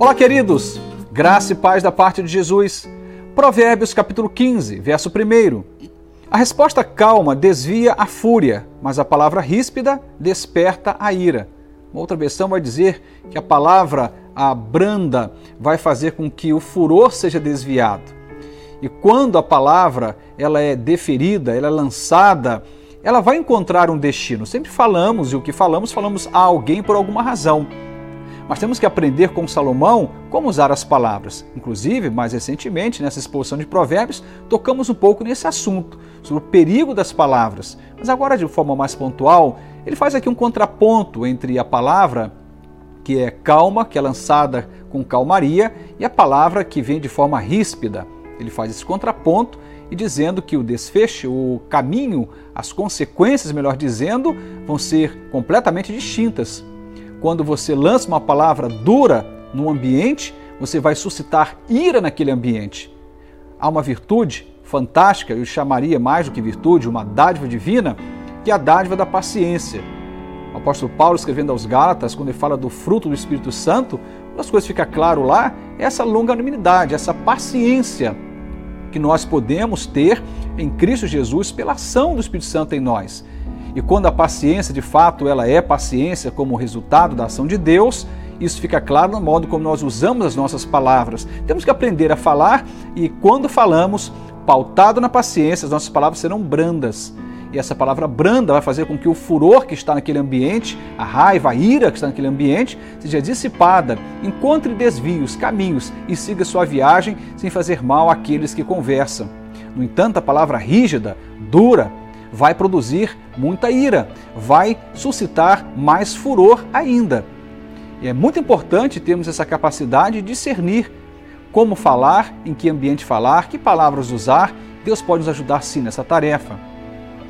Olá, queridos! Graça e paz da parte de Jesus. Provérbios capítulo 15, verso 1. A resposta calma desvia a fúria, mas a palavra ríspida desperta a ira. Uma outra versão vai dizer que a palavra a branda vai fazer com que o furor seja desviado. E quando a palavra ela é deferida, ela é lançada, ela vai encontrar um destino. Sempre falamos e o que falamos, falamos a alguém por alguma razão. Mas temos que aprender com Salomão como usar as palavras. Inclusive, mais recentemente, nessa exposição de Provérbios, tocamos um pouco nesse assunto, sobre o perigo das palavras. Mas agora, de forma mais pontual, ele faz aqui um contraponto entre a palavra que é calma, que é lançada com calmaria, e a palavra que vem de forma ríspida. Ele faz esse contraponto e dizendo que o desfecho, o caminho, as consequências, melhor dizendo, vão ser completamente distintas. Quando você lança uma palavra dura no ambiente, você vai suscitar ira naquele ambiente. Há uma virtude fantástica, eu chamaria mais do que virtude, uma dádiva divina, que é a dádiva da paciência. O apóstolo Paulo, escrevendo aos Gálatas, quando ele fala do fruto do Espírito Santo, uma das coisas que fica claro lá é essa longanimidade, essa paciência que nós podemos ter em Cristo Jesus pela ação do Espírito Santo em nós. E quando a paciência, de fato, ela é paciência como resultado da ação de Deus, isso fica claro no modo como nós usamos as nossas palavras. Temos que aprender a falar e quando falamos, pautado na paciência, as nossas palavras serão brandas. E essa palavra branda vai fazer com que o furor que está naquele ambiente, a raiva, a ira que está naquele ambiente, seja dissipada. Encontre desvios, caminhos e siga sua viagem sem fazer mal àqueles que conversam. No entanto, a palavra rígida, dura, vai produzir muita ira, vai suscitar mais furor ainda. E é muito importante termos essa capacidade de discernir como falar, em que ambiente falar, que palavras usar. Deus pode nos ajudar sim nessa tarefa.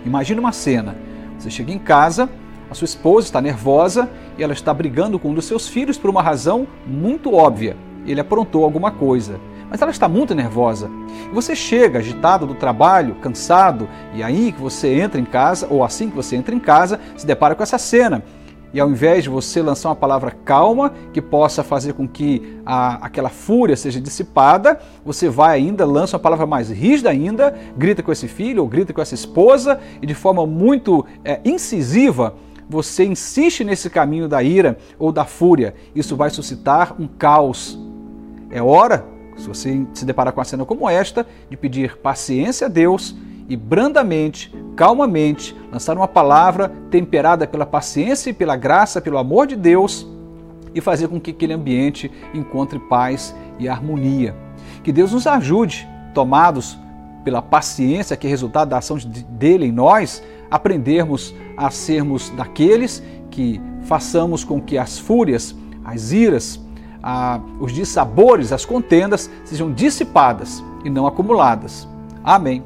Imagine uma cena. Você chega em casa, a sua esposa está nervosa e ela está brigando com um dos seus filhos por uma razão muito óbvia. Ele aprontou alguma coisa mas ela está muito nervosa. E você chega agitado do trabalho, cansado, e aí que você entra em casa, ou assim que você entra em casa, se depara com essa cena. E ao invés de você lançar uma palavra calma, que possa fazer com que a, aquela fúria seja dissipada, você vai ainda, lança uma palavra mais rígida ainda, grita com esse filho ou grita com essa esposa, e de forma muito é, incisiva, você insiste nesse caminho da ira ou da fúria. Isso vai suscitar um caos. É hora se você se deparar com a cena como esta, de pedir paciência a Deus e brandamente, calmamente, lançar uma palavra temperada pela paciência e pela graça, pelo amor de Deus e fazer com que aquele ambiente encontre paz e harmonia. Que Deus nos ajude, tomados pela paciência que é resultado da ação dele em nós, aprendermos a sermos daqueles que façamos com que as fúrias, as iras, a, os dissabores, as contendas sejam dissipadas e não acumuladas. Amém.